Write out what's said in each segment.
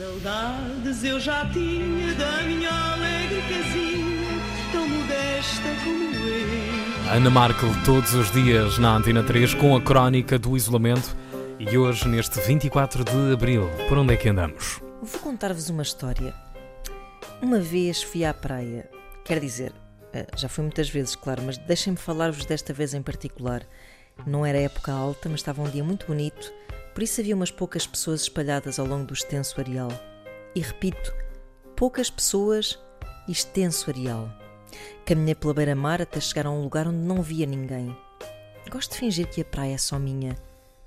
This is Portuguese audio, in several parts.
Saudades eu já tinha da minha alegre casinha, tão modesta como eu. Ana Markel, todos os dias na Antena 3, com a crónica do isolamento. E hoje, neste 24 de abril, por onde é que andamos? Vou contar-vos uma história. Uma vez fui à praia, quer dizer, eh, já fui muitas vezes, claro, mas deixem-me falar-vos desta vez em particular. Não era época alta, mas estava um dia muito bonito por isso havia umas poucas pessoas espalhadas ao longo do extenso areal. E repito, poucas pessoas e extenso areal. Caminhei pela beira-mar até chegar a um lugar onde não via ninguém. Gosto de fingir que a praia é só minha.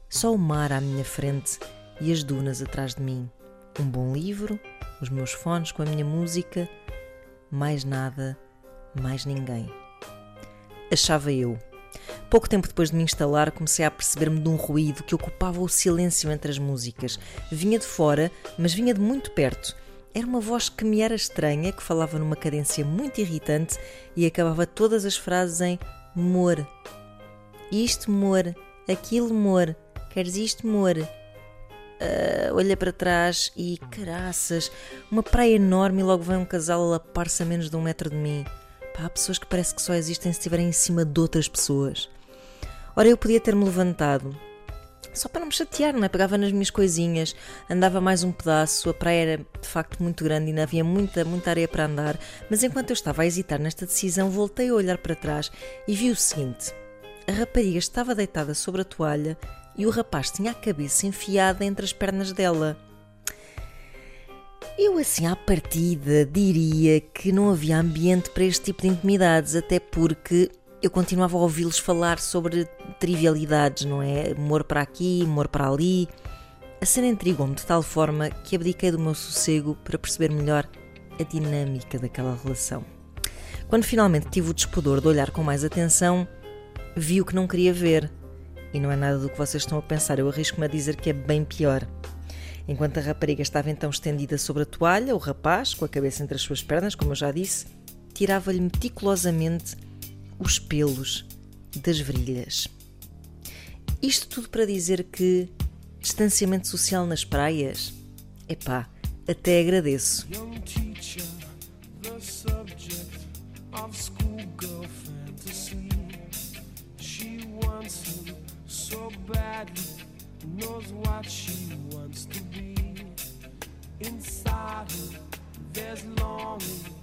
Só o mar à minha frente e as dunas atrás de mim. Um bom livro, os meus fones com a minha música. Mais nada, mais ninguém. Achava eu. Pouco tempo depois de me instalar, comecei a perceber-me de um ruído que ocupava o silêncio entre as músicas. Vinha de fora, mas vinha de muito perto. Era uma voz que me era estranha, que falava numa cadência muito irritante e acabava todas as frases em mor. Isto, mor. Aquilo, mor. Queres isto, mor? Uh, olha para trás e caraças, uma praia enorme e logo vem um casal a lapar-se a menos de um metro de mim. Pá, há pessoas que parece que só existem se estiverem em cima de outras pessoas. Ora, eu podia ter-me levantado. Só para não me chatear, não é? Pegava nas minhas coisinhas, andava mais um pedaço, a praia era de facto muito grande e ainda havia muita, muita areia para andar, mas enquanto eu estava a hesitar nesta decisão, voltei a olhar para trás e vi o seguinte: a rapariga estava deitada sobre a toalha e o rapaz tinha a cabeça enfiada entre as pernas dela. Eu, assim, à partida, diria que não havia ambiente para este tipo de intimidades, até porque eu continuava a ouvi-los falar sobre trivialidades, não é? Amor para aqui, amor para ali. A cena intrigou-me de tal forma que abdiquei do meu sossego para perceber melhor a dinâmica daquela relação. Quando finalmente tive o despudor de olhar com mais atenção, vi o que não queria ver. E não é nada do que vocês estão a pensar, eu arrisco-me a dizer que é bem pior. Enquanto a rapariga estava então estendida sobre a toalha, o rapaz, com a cabeça entre as suas pernas, como eu já disse, tirava-lhe meticulosamente os pelos das virilhas. Isto tudo para dizer que distanciamento social nas praias? Epá, até agradeço. Inside her, there's longing.